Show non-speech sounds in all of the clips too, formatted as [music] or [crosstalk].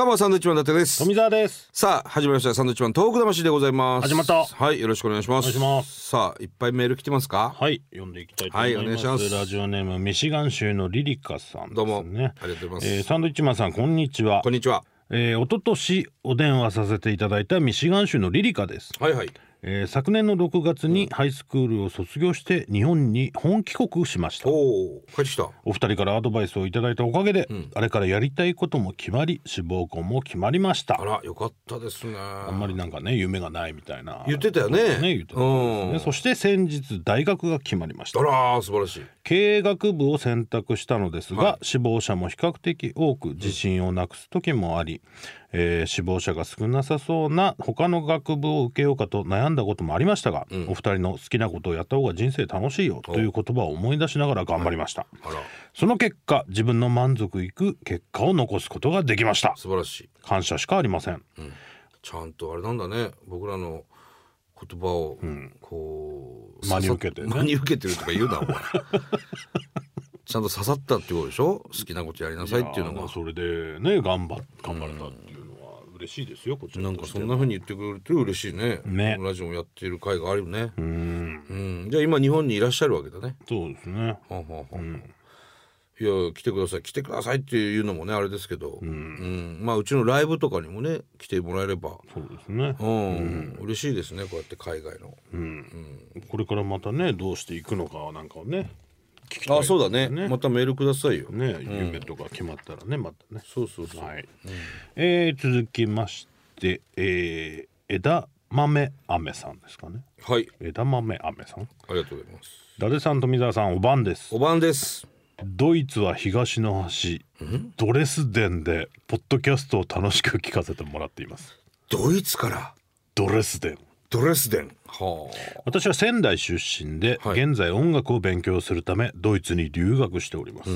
どうもサンドウィッチマン伊達です。富澤です。さあ始まりました。サンドウィッチマン東北魂でございます。始まった。はいよろしくお願いします。お願いします。さあいっぱいメール来てますか？はい読んでいきたいと思います,、はいお願いします。ラジオネームミシガン州のリリカさんね。どうもありがとうございます、えーサンドイッチマンさんこんにちは。こんにちは。えー、一昨年お電話させていただいたミシガン州のリリカです、はいはいえー昨年の6月にハイスクールを卒業して日本に本帰国しました。おお帰ってきた。お二人からアドバイスをいただいたおかげで、あれからやりたいことも決まり志望校も決まりました。あらよかったですね。あんまりなんかね夢がないみたいな。言ってたよね。ね言ってたね。うん。そして先日大学が決まりました。あら素晴らしい。経営学部を選択したのですが、は志望者も比較的多く自信をなくす時もあり、えー志望者が少なさそうな他の学部を受けようかと悩んだこともありましたが、お二人の好きなことをやった方が人生楽しいよという言葉を思い出しながら頑張りました、その結果自分の満足いく結果を残すことができました。素晴らしい。感謝しかありません。ちゃんとあれなんだね。僕らの言葉をこう、真に受けて。ね真に受けてるとか言うなお前。[laughs] ちゃんと刺さったってことでしょ？好きなことやりなさいっていうのが。それでね頑張頑張れたっていう嬉しいですよこちらなんかそんな風に言ってくれると嬉しいね。ね。ラジオもやっている会があるよね。うん。うん。じゃあ今日本にいらっしゃるわけだね。そうですね。はあはあはあ。いや来てください。来てくださいっていうのもねあれですけど、うん。まあうちのライブとかにもね来てもらえれば。そうですね。うん、嬉しいですねこうやって海外の、これからまたねどうしていくのかなんかをね聞きたいあそうだね。ね。またメールくださいよ、ね夢とか決まったらねまたね。そうそうそう、はい、えー続きまして、えー枝豆飴さんですかね。はい。枝豆飴さん。ありがとうございます。伊達さん富澤さんお晩です。お晩です。ドイツは東の端ドレスデンでポッドキャストを楽しく聞かせてもらっています。ドイツから？ドレスデンドレスデン。はあ。私は仙台出身で、はい。現在音楽を勉強するためドイツに留学しております、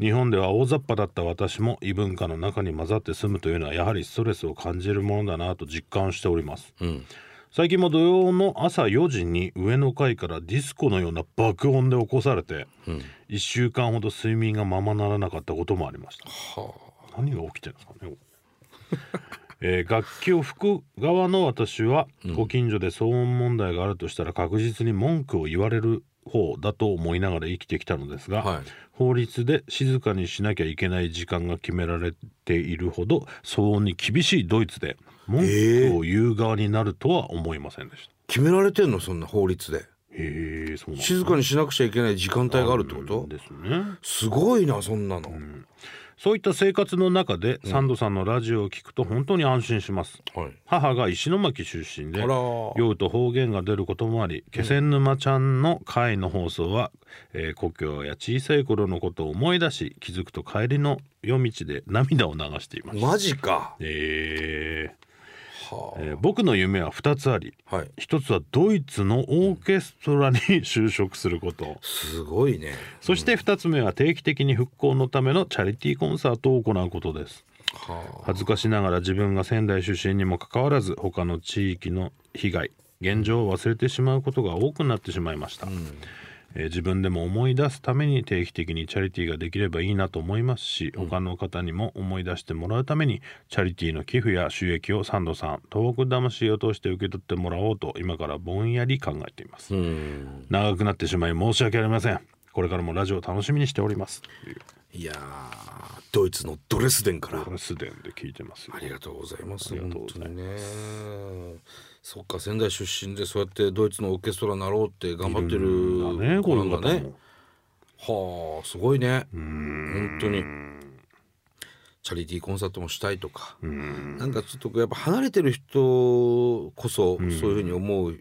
日本では大雑把だった私も異文化の中に混ざって住むというのはやはりストレスを感じるものだなと実感しております、最近も土曜の朝4時に上の階からディスコのような爆音で起こされて、1週間ほど睡眠がままならなかったこともありました。何が起きてるんですかねえー楽器を吹く側の私は、ご近所で騒音問題があるとしたら確実に文句を言われる方だと思いながら生きてきたのですが、はい。法律で静かにしなきゃいけない時間が決められているほど騒音に厳しいドイツで文句を言う側になるとは思いませんでした。決められてんの？そんな法律で。へえそうなん静かにしなくちゃいけない時間帯があるってこと？ですね。すごいなそんなの、そういった生活の中で、サンドさんのラジオを聞くと本当に安心します。はい。母が石巻出身で酔うと方言が出ることもあり気仙沼ちゃんの回の放送は、えー故郷や小さい頃のことを思い出し気づくと帰りの夜道で涙を流していました、マジか。えー。はえー僕の夢は2つあり。あはい。一つはドイツのオーケストラに就職すること。すごいね。そして2つ目は定期的に復興のためのチャリティーコンサートを行うことです。は恥ずかしながら自分が仙台出身にもかかわらず他の地域の被害現状を忘れてしまうことが多くなってしまいました、えー自分でも思い出すために定期的にチャリティーができればいいなと思いますし、他の方にも思い出してもらうためにチャリティーの寄付や収益をサンドさん東北魂を通して受け取ってもらおうと今からぼんやり考えています、長くなってしまい申し訳ありませんこれからもラジオを楽しみにしておりますといやードイツのドレスデンからこれすでにで聞いてますよありがとうございます。ありがとうございます本当にね。そっか仙台出身でそうやってドイツのオーケストラになろうって頑張っている子なんだねも。はあすごいね。本当に。チャリティーコンサートもしたいとか、なんかちょっとやっぱ離れてる人こそそういうふうに思う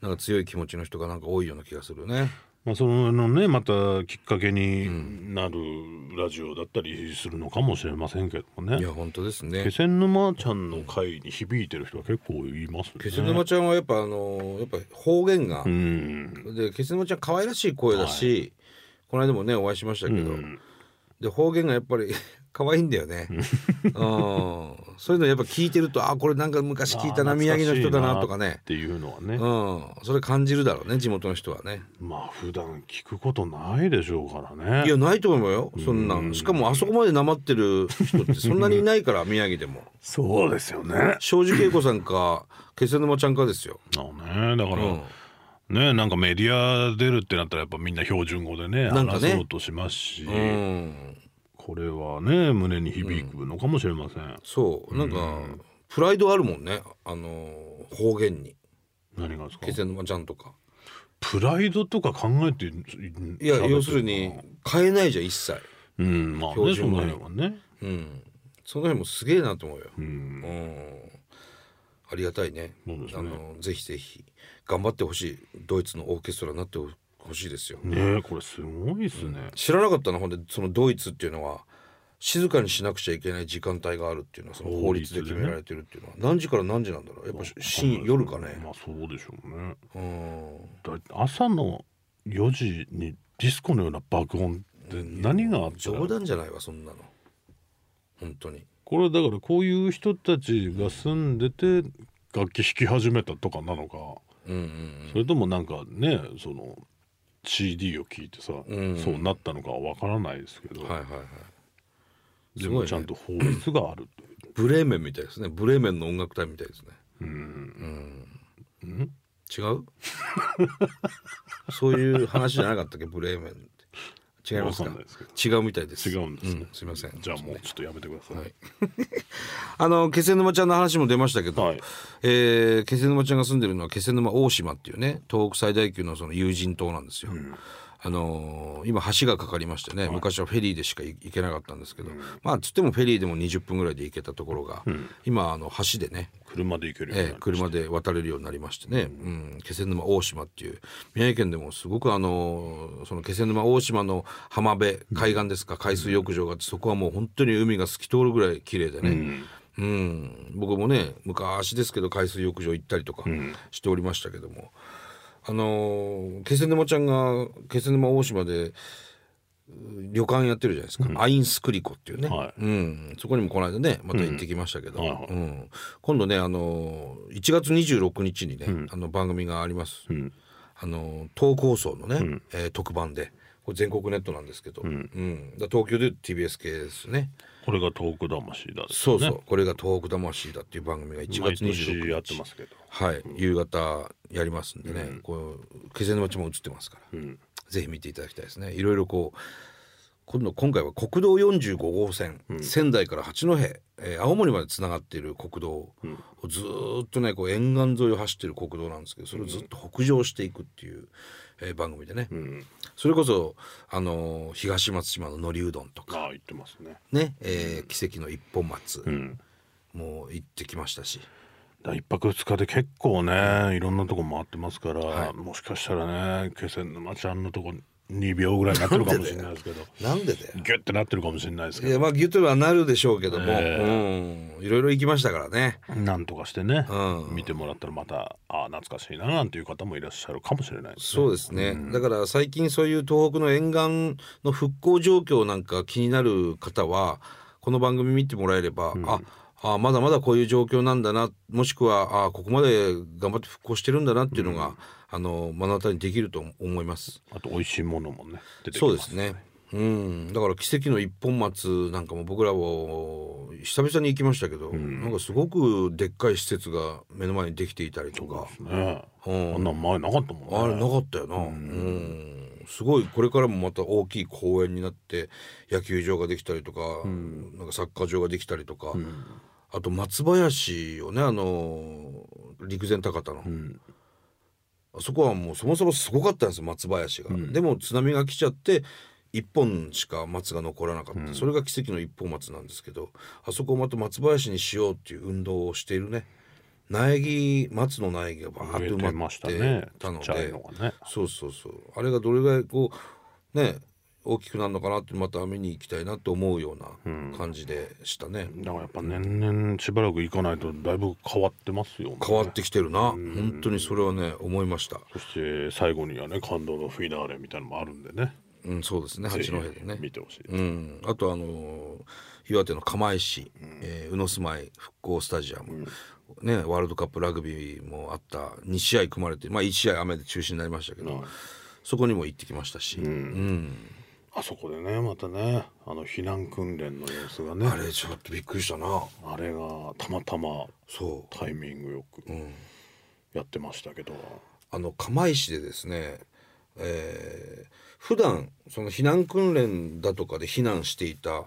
なんか強い気持ちの人がなんか多いような気がするよね。まあ、そのねまたきっかけになるラジオだったりするのかもしれませんけどもね。いや本当ですね。気。仙沼ちゃんの会に響いてる人は結構いますね。気仙沼ちゃんはやっぱあのやっぱ方言が、うん。で気仙沼ちゃん可愛らしい声だし、この間もねお会いしましたけど、で方言がやっぱり可愛いんだよね。うん、そういうのやっぱ聞いてるとあこれなんか昔聞いたな宮城の人だなとかね。っていうのはね、うん。それ感じるだろうね地元の人はね。まあ普段聞くことないでしょうからね。いやないと思うよそんなん。しかもあそこまでなまってる人ってそんなにいないから [laughs] 宮城でも。そうですよね。庄司恵子さんか気仙沼ちゃんかですよ。あね。だから、うん。ねなんかメディア出るってなったらやっぱみんな標準語でねなんかね。話そうとしますし、うんこれはね胸に響くのかもしれません、そう。なんかプライドあるもんね。あの方言に。何がですか？気仙沼ちゃんとか。プライドとか考えていいや要するに変えないじゃん一切。うんまあ標ねその辺はね。うん。その辺もすげえなと思うよ。うん。うん。ありがたいね。ね。あのぜひぜひ。頑張ってほしい。ドイツのオーケストラになってほしいですよ。ねこれすごいっすね、知らなかったなほんでそのドイツっていうのは静かにしなくちゃいけない時間帯があるっていうのはその法律で決められてるっていうのは。何時から何時なんだろう。やっぱ深夜夜かね。まあそうでしょうね。うん。だ朝の4時にディスコのような爆音って何があったら。冗談じゃないわそんなの。本当に。これだからこういう人たちが住んでて楽器弾き始めたとかなのか。うんうん。それともなんかねその CD を聞いてさ、ん。そうなったのかはわからないですけど、はいはいはい。でもちゃんと法律があるという。ブレーメンみたいですね。ブレーメンの音楽隊みたいですね。うん。違う？[laughs] そういう話じゃなかったっけ？ブレーメン違いますか？違うみたいです。違うんですねすいません。じゃあもうちょっとやめてください、はい。[laughs] あの気仙沼ちゃんの話も出ましたけど、はい。えー気仙沼ちゃんが住んでるのは気仙沼大島っていうね東北最大級のその有人島なんですよ。あのー今橋がかかりましてね、昔はフェリーでしか行けなかったんですけど、まあつってもフェリーでも20分ぐらいで行けたところが、今あの橋でね、車で行けるようにええなりました。車で渡れるようになりましてね、うん。気仙沼大島っていう宮城県でもすごくあのその気仙沼大島の浜辺海岸ですか、海水浴場があってそこはもう本当に海が透き通るぐらい綺麗でね、うん。僕もね昔ですけど海水浴場行ったりとかしておりましたけども、あの気仙沼ちゃんが気仙沼大島で旅館やってるじゃないですか、アインスクリコっていうね、はい。うん、そこにもこの間ねまた行ってきましたけど、はいはい。うん、今度ねあの1月26日にね、あの番組があります、ん。あの東放送のね、えー特番で。これ全国ネットなんですけど、うん。だ東京で TBS 系ですねこれが東北魂だですそうそう、これが東北魂だっていう番組が1毎月26日。年やってますけど。はい、夕方やりますんでね、こう気仙沼町も映ってますから、ぜひ見ていただきたいですね。いろいろこう今度今回は国道45号線、仙台から八戸、えー青森までつながっている国道をずーっとねこう沿岸沿いを走っている国道なんですけどそれをずっと北上していくっていう、えー番組でね、それこそ、あのー東松島ののりうどんとか。ああ言ってますね。ね、えー奇跡の一本松、ん。もう行ってきましたし。だ一泊二日で結構ねいろんなとこ回ってますから、はい。もしかしたらね気仙沼ちゃんのとこ2秒ぐらいになってるかもしれないですけど。なんでだよ。ギュッてなってるかもしれないですけいやまあギュッとはなるでしょうけども、えうん。いろいろ行きましたからね。どなんとかしてね、うん。見てもらったらまたああ懐かしいななんていう方もいらっしゃるかもしれないですね。そうですね、だから最近そういう東北の沿岸の復興状況なんか気になる方はこの番組見てもらえれば、ああまだまだこういう状況なんだなもしくはあここまで頑張って復興してるんだなっていうのが、あの目の当たりにできると思います。あと美味しいものもね出てきまそうですすね。うん、だから奇跡の一本松なんかも僕らも久々に行きましたけど、なんかすごくでっかい施設が目の前にできていたりとか、ね。うん。あんなん前なかったもんね。あれなかったよな、うん。すごい。これからもまた大きい公園になって野球場ができたりとか、なんかサッカー場ができたりとか、あと松林をねあの陸前高田の、あそこはもうそもそもすごかったんですよ松林が、でも津波が来ちゃって一本しか松が残らなかった、それが奇跡の一本松なんですけどあそこをまた松林にしようっていう運動をしているね。苗木松の苗木がバーッと埋まってたので。そうそうそう。あれがどれぐらいこうね大きくなるのかなってまた見に行きたいなと思うような感じでしたね、だからやっぱ年々しばらく行かないとだいぶ変わってますよね。変わってきてるな、本当にそれはね思いました。そして最後にはね感動のフィナーレみたいなのもあるんでね。うん、そうですね。八戸でね。見てほしい、うん、あとあのー岩手の釜石、えー宇野住まい復興スタジアム、ね、ワールドカップラグビーもあった。2試合組まれて、まあ、1試合雨で中止になりましたけど、そこにも行ってきましたし、うんあそこでねまたねあの避難訓練の様子がね。あれちょっとびっくりしたな。あれがたまたまそう。タイミングよくやってましたけど、あの釜石でですね、えー普段その避難訓練だとかで避難していた、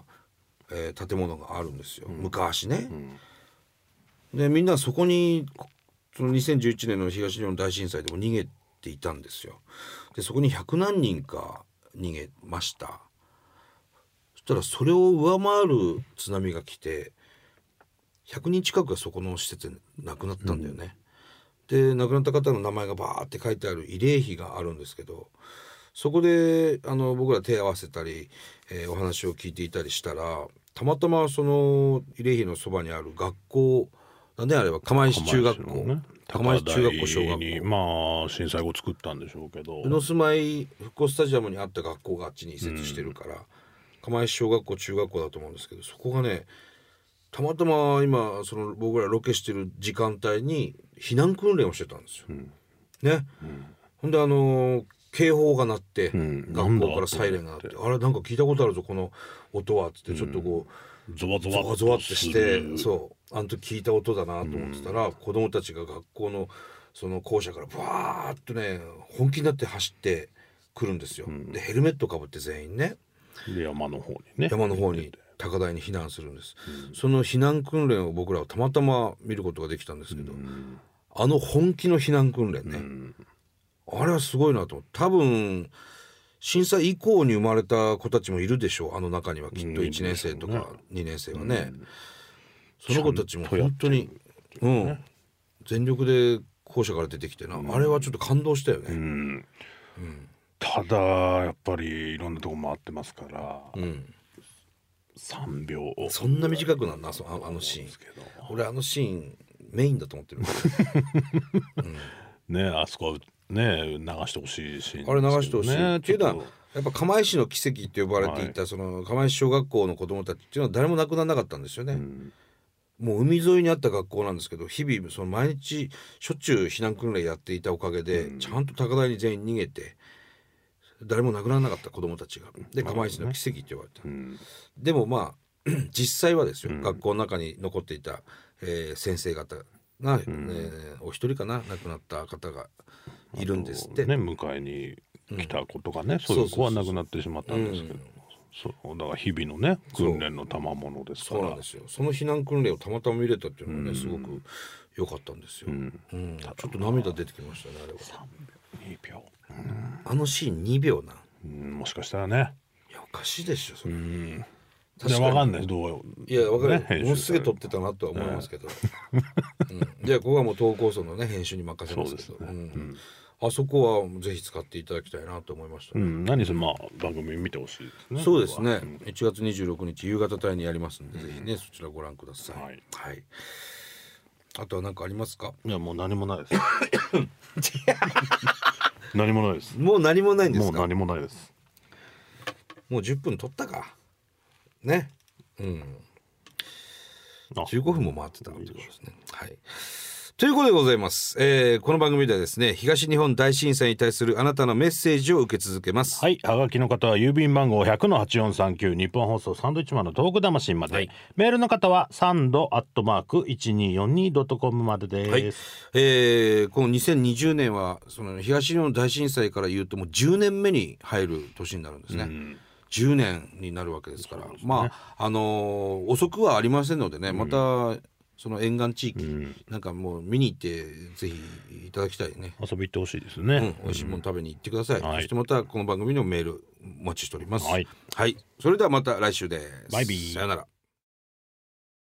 えー建物があるんですよ、昔ね。でみんなそこにその2011年の東日本大震災でも逃げていたんですよ。でそこに100何人か逃げました。そしたらそれを上回る津波が来て100人近くがそこの施設で亡くなったんだよね。で亡くなった方の名前がバーって書いてある慰霊碑があるんですけどそこであの僕ら手を合わせたり、えーお話を聞いていたりしたらたまたまその慰霊碑のそばにある学校だねあれは釜石中学校？ね釜石中学校小学校。にまあ震災後作ったんでしょうけど。宇野住まい復興スタジアムにあった学校があっちに移設してるから、釜石小学校中学校だと思うんですけどそこがねたまたま今その僕らロケしてる時間帯に避難訓練をしてたんですよ。ね、ほんであのー警報が鳴って、ん。学校からサイレンが鳴ってあれなんか聞いたことあるぞこの音はっつってちょっとこう、ゾワゾワゾワってしてそうあの時聞いた音だなと思ってたら、子供たちが学校のその校舎からブワーッとね本気になって走ってくるんですよ。でヘルメットかぶって全員ねで山の方にね。山の方に高台に避難するんです、その避難訓練を僕らはたまたま見ることができたんですけど、あの本気の避難訓練ね、あれはすごいなと多分震災以降に生まれた子たちもいるでしょう。あの中にはきっとうん。1年生とか2年生はね、その子たちも本当に、うん、全力で校舎から出てきてな、あれはちょっと感動したよね。うん。ただやっぱりいろんなとこ回ってますから、うん。3秒。そんな短くなんなそああのシーン。俺あのシーンメインだと思ってる。[laughs] ねあそこね流してほしいし、あれ流してほしい、ねっていうのはやっぱ釜石の奇跡って呼ばれていた、その釜石小学校の子供たちっていうのは誰も亡くならなかったんですよね、もう海沿いにあった学校なんですけど日々その毎日しょっちゅう避難訓練やっていたおかげで、ちゃんと高台に全員逃げて誰も亡くならなかった子供たちが。で釜石の奇跡って呼ばれた、とうん。でもまあ [clears throat] 実際はですよ、学校の中に残っていた、えー先生方が、えーお一人かな亡くなった方がいるんですって。ね迎えに来た子とかね、そういう子は亡くなってしまったんですけど、そうだから日々のね訓練の賜物ですから。そうなんですよ。その避難訓練をたまたま見れたっていうのがね、すごく良かったんですよ、うん。ちょっと涙出てきましたねあれは。2秒、あのシーン2秒なん。うん、もしかしたらね。いやおかしいでしょそれ、うん確かに。いやわかんないどういやわかる、ねものすげえ撮ってたなとは思いますけど、うん、いやここはもう投稿層のね編集に任せますけど。そうですね。ん。あそこはぜひ使っていただきたいなと思いましたね、うん、何せまあ番組見てほしいですねそうですね、僕は。1月26日夕方帯にやりますんで、ぜひねそちらご覧ください。はい、はい、あとは何かありますか？いやもう何もないです。[laughs] 何もないです。もう何もないんですか？もう何もないです。もう10分取ったかね。うん。あ。15分も回ってたということですね。はい。ということでございます、えーこの番組ではですね東日本大震災に対するあなたのメッセージを受け続けます。はい、はがきの方は郵便番号100の8439日本放送サンドイッチマンのトーク魂まで、はい。メールの方はサンドアットマーク 1242.com までです、はい、えーこの2020年はその東日本大震災から言うともう10年目に入る年になるんですね。10年になるわけですから。まああのー遅くはありませんのでね、またその沿岸地域、なんかもう見に行ってぜひいただきたいね。遊び行ってほしいですうんね、、美味しいもの食べに行ってください、はい。そしてまたこの番組のメールお待ちしております。はい、はい、それではまた来週です。バイビー。さよなら